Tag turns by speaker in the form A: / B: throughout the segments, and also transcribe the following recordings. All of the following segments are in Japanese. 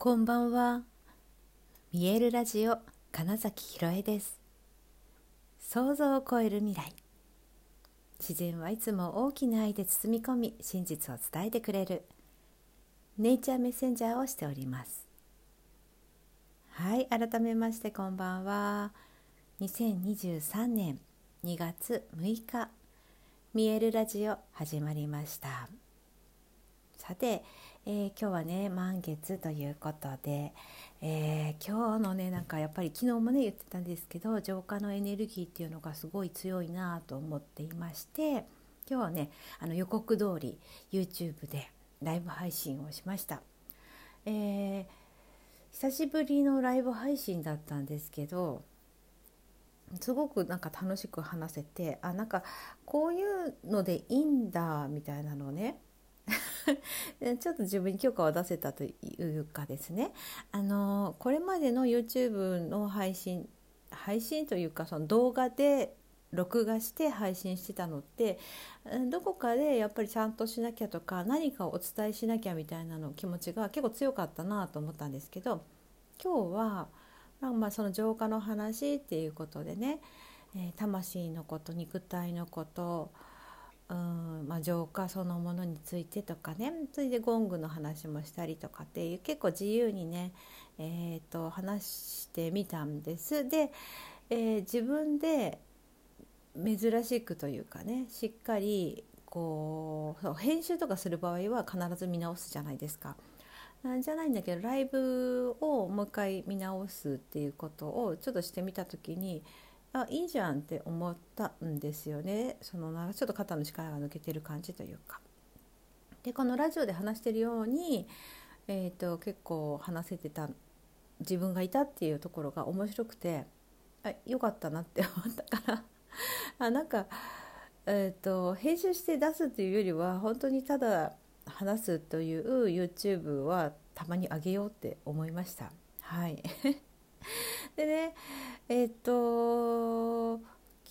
A: こんばんは。見えるラジオ金崎ひろえです。想像を超える未来。自然はいつも大きな愛で包み込み、真実を伝えてくれるネイチャーメッセンジャーをしております。はい、改めましてこんばんは。2023年2月6日、見えるラジオ始まりました。さて、えー、今日はね満月ということで、えー、今日のねなんかやっぱり昨日もね言ってたんですけど浄化のエネルギーっていうのがすごい強いなと思っていまして今日はねあの予告通り YouTube でライブ配信をしました。えー、久しぶりのライブ配信だったんですけどすごくなんか楽しく話せてあなんかこういうのでいいんだみたいなのをね ちょっと自分に許可を出せたというかですね。あのこれまでの YouTube の配信配信というかその動画で録画して配信してたのってどこかでやっぱりちゃんとしなきゃとか何かをお伝えしなきゃみたいなの気持ちが結構強かったなと思ったんですけど今日はまあその浄化の話っていうことでね、え、魂のこと肉体のことうんまあ、浄化そのものについてとかねそれでゴングの話もしたりとかっていう結構自由にね、えーと、話してみたんです。で、えー、自分で珍しくというかねしっかりこう編集とかする場合は必ず見直すじゃないですか。なんじゃないんだけどライブをもう一回見直すっていうことをちょっとしてみた時にあいいじゃんって思ったんですよねそのなんかちょっと肩の力が抜けてる感じというか。でこのラジオで話してるように、えーと、結構話せてた自分がいたっていうところが面白くてあよかったなって思ったから あなんか、えーと編集して出すっていうよりは本当にただ話すという YouTube はたまにあげようって思いました。はい でねえっ、と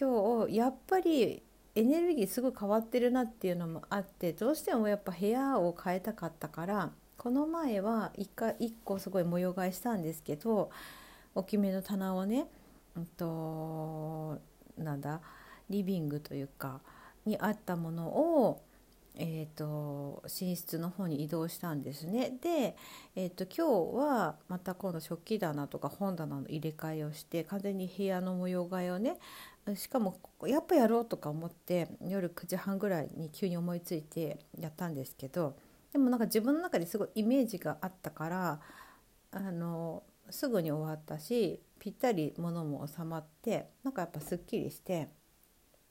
A: 今日やっぱりエネルギーすぐ変わってるなっていうのもあってどうしてもやっぱ部屋を変えたかったからこの前は1回1個すごい模様替えしたんですけど大きめの棚をね、うんとなんだリビングというかにあったものをえーと、寝室の方に移動したんですねで、えーと、今日はまた今度食器棚とか本棚の入れ替えをして完全に部屋の模様替えをねしかもやっぱやろうとか思って夜9時半ぐらいに急に思いついてやったんですけどでもなんか自分の中ですごいイメージがあったからあのすぐに終わったしぴったり物も収まってなんかやっぱすっきりして。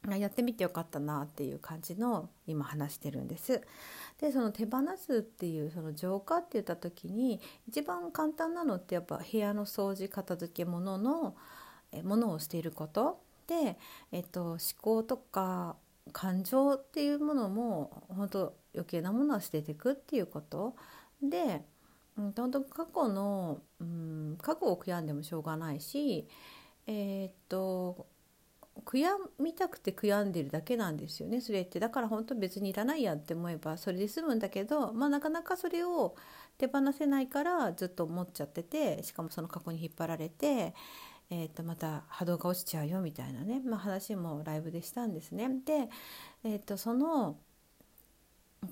A: やってみてよかったなっていう感じの今話してるんです。でその手放すっていうその浄化って言った時に一番簡単なのってやっぱ部屋の掃除片付け物のものをしていることで、えっと、思考とか感情っていうものも本当余計なものは捨てていくっていうことで、うん、本当過去の、うん、過去を悔やんでもしょうがないしえー、っと悔やみたくて悔やんでるだけなんですよねそれってだから本当別にいらないやって思えばそれで済むんだけど、まあ、なかなかそれを手放せないからずっと思っちゃっててしかもその過去に引っ張られて、えー、とまた波動が落ちちゃうよみたいなね、まあ、話もライブでしたんですね。で、えー、とその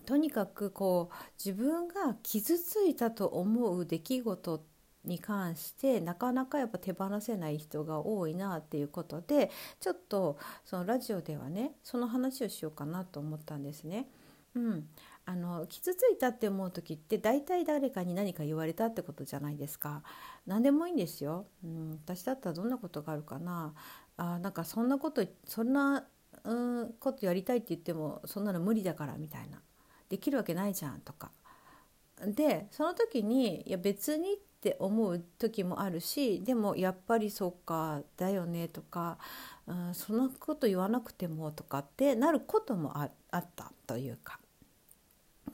A: とにかくこう自分が傷ついたと思う出来事ってに関してなかなかやっぱ手放せない人が多いなっていうことでちょっとそのラジオではねその話をしようかなと思ったんですね。うん、あの傷ついたって思う時って大体誰かに何か言われたってことじゃないですか。何でもいいんですよ、うん、私だったらどんなことがあるかな。あなんかそんなことそんな、うん、ことやりたいって言ってもそんなの無理だからみたいな。できるわけないじゃんとか。でその時にいや別にって思う時もあるしでもやっぱりそっかだよねとか、うん、そんなこと言わなくてもとかってなることもあったというか。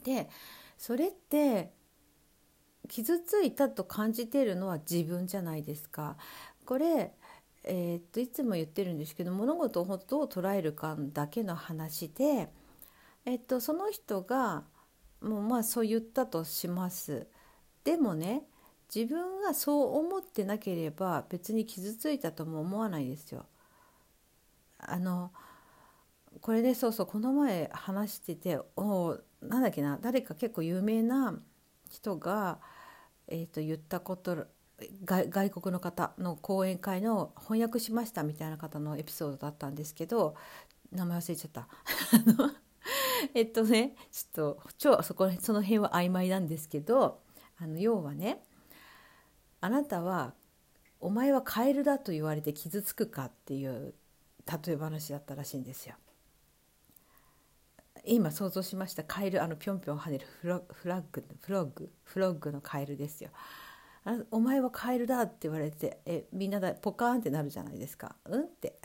A: でそれって傷ついたと感じているのは自分じゃないですか。これえー、っといつも言ってるんですけど物事をどう捉えるかだけの話で、えっと、その人がもうまあそう言ったとします。でもね自分がそう思ってなければ別に傷ついたとも思わないですよ。あのこれでそうそうこの前話してておなんだっけな誰か結構有名な人が、えーと、言ったこと外国の方の講演会の翻訳しましたみたいな方のエピソードだったんですけど名前忘れちゃった。えっとねちょっと超そこその辺は曖昧なんですけどあの要はねあなたはお前はカエルだと言われて傷つくかっていう例え話だったらしいんですよ。今想像しましたカエルあのぴょんぴょん跳ねるフロフラッグフロッグフロッグのカエルですよ。あお前はカエルだって言われてえみんなだポカーンってなるじゃないですか。うんって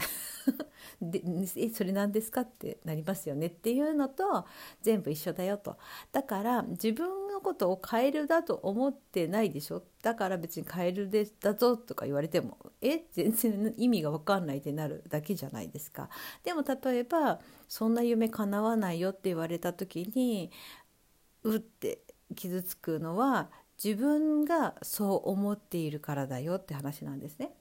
A: でえそれ何ですかってなりますよねっていうのと全部一緒だよと。だから自分のことをカエルだと思ってないでしょ？だから別にカエルでだぞとか言われてもえ？全然意味が分かんないってなるだけじゃないですか。でも例えばそんな夢叶わないよって言われた時にうって傷つくのは自分がそう思っているからだよって話なんですね。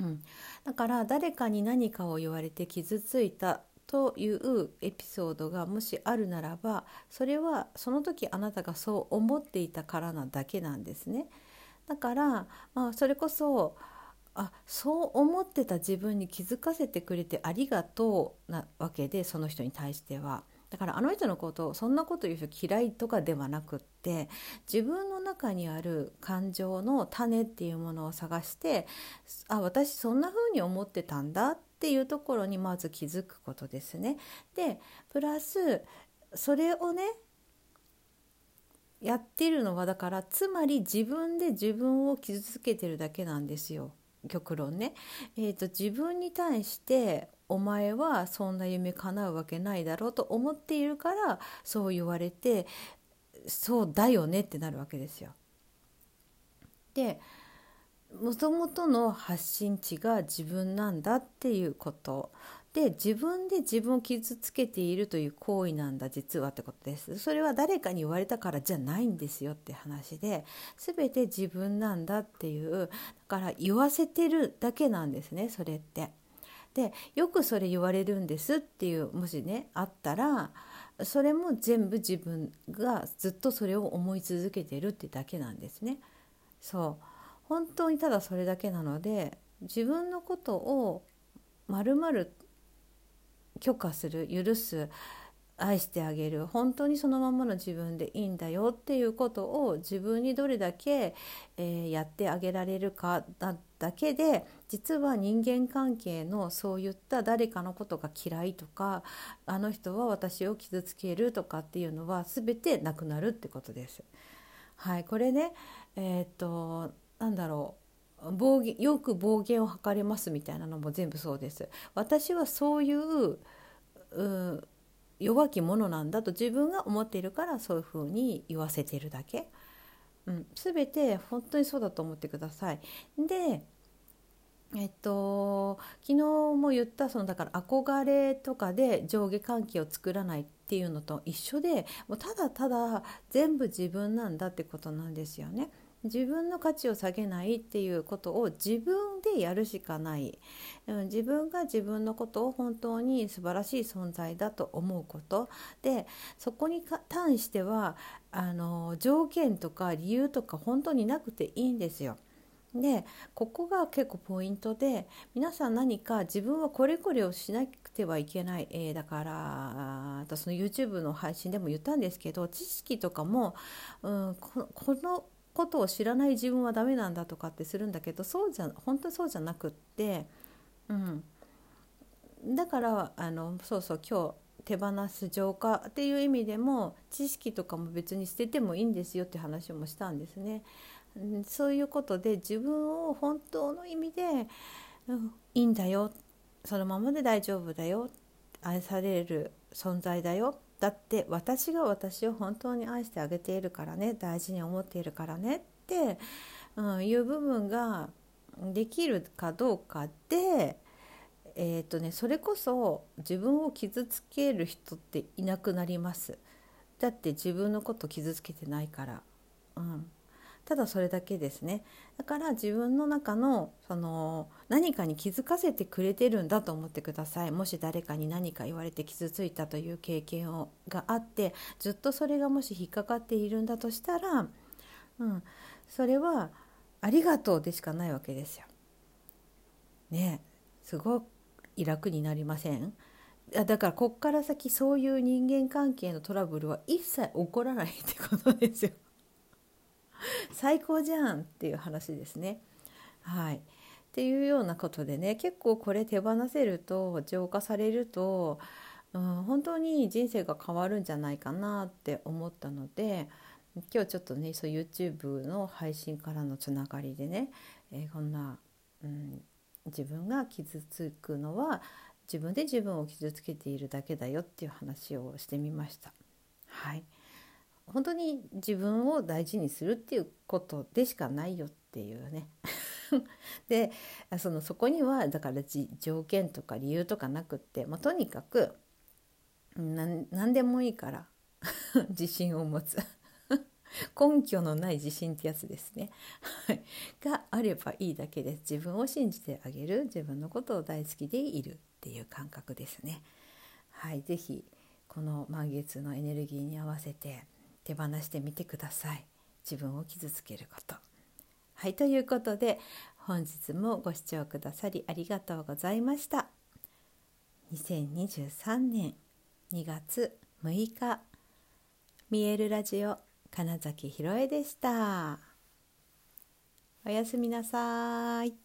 A: うん、だから誰かに何かを言われて傷ついたというエピソードがもしあるならばそれはその時あなたがそう思っていたからなだけなんですね。だから、まあ、それこそあそう思ってた自分に気づかせてくれてありがとうなわけでその人に対しては。だからあの人のことをそんなこと言う人嫌いとかではなくって自分の中にある感情の種っていうものを探してあ私そんな風に思ってたんだっていうところにまず気づくことですね。でプラスそれをねやってるのはだからつまり自分で自分を傷つけてるだけなんですよ極論ね。えーと、自分に対してお前はそんな夢叶うわけないだろうと思っているからそう言われてそうだよねってなるわけですよ。でもともとの発信地が自分なんだっていうことで自分で自分を傷つけているという行為なんだ実はってことですそれは誰かに言われたからじゃないんですよって話で全て自分なんだっていうだから言わせてるだけなんですねそれって。でよくそれ言われるんですっていうもしねあったらそれも全部自分がずっとそれを思い続けてるってだけなんですね。そう本当にただそれだけなので自分のことをまるまる許可する許す愛してあげる本当にそのままの自分でいいんだよっていうことを自分にどれだけ、えー、やってあげられるかだだけで実は人間関係のそういった誰かのことが嫌いとかあの人は私を傷つけるとかっていうのは全てなくなるってことです。はい、これね、えー、っとなんだろう暴言よく暴言を吐かれますみたいなのも全部そうです。私はそういう弱き者なんだと自分が思っているからそういうふうに言わせてるだけ、うん、全て本当にそうだと思ってください。でえっと、昨日も言ったそのだから憧れとかで上下関係を作らないっていうのと一緒でもうただただ全部自分なんだってことなんですよね。自分の価値を下げないっていうことを自分でやるしかない、うん、自分が自分のことを本当に素晴らしい存在だと思うこと。でそこに関してはあの条件とか理由とか本当になくていいんですよ。でここが結構ポイントで皆さん何か自分はこれこれをしなくてはいけない、えー、だからその YouTube の配信でも言ったんですけど知識とかも、うん、このことを知らない自分はダメなんだとかってするんだけどそうじゃ本当そうじゃなくって、うん、だからあのそうそう今日手放す浄化っていう意味でも知識とかも別に捨ててもいいんですよって話もしたんですね。そういうことで自分を本当の意味で、うん、いいんだよ。そのままで大丈夫だよ。愛される存在だよ。だって私が私を本当に愛してあげているからね大事に思っているからねって、うん、いう部分ができるかどうかで、えーとね、それこそ自分を傷つける人っていなくなります。だって自分のこと傷つけてないから。ただそれだけですねだから自分の中のその何かに気づかせてくれてるんだと思ってくださいもし誰かに何か言われて傷ついたという経験をがあってずっとそれがもし引っかかっているんだとしたら、うん、それはありがとうでしかないわけですよ。ねすごい楽になりません？だからこっから先そういう人間関係のトラブルは一切起こらないってことですよ。最高じゃんっていう話ですね。はい、っていうようなことでね結構これ手放せると浄化されると、うん、本当に人生が変わるんじゃないかなって思ったので今日ちょっとねそう YouTube の配信からのつながりでね、えー、こんな、うん、自分が傷つくのは自分で自分を傷つけているだけだよっていう話をしてみました。はい本当に自分を大事にするっていうことでしかないよっていうね。でそのそこにはだから条件とか理由とかなくって、まあ、とにかく何でもいいから 自信を持つ。根拠のない自信ってやつですね。があればいいだけです。自分を信じてあげる。自分のことを大好きでいるっていう感覚ですね。はい。是非この満月のエネルギーに合わせて手放してみてください。自分を傷つけること。はいということで本日もご視聴くださりありがとうございました。2023年2月6日。見えるラジオ金崎ひろえでした。おやすみなさい。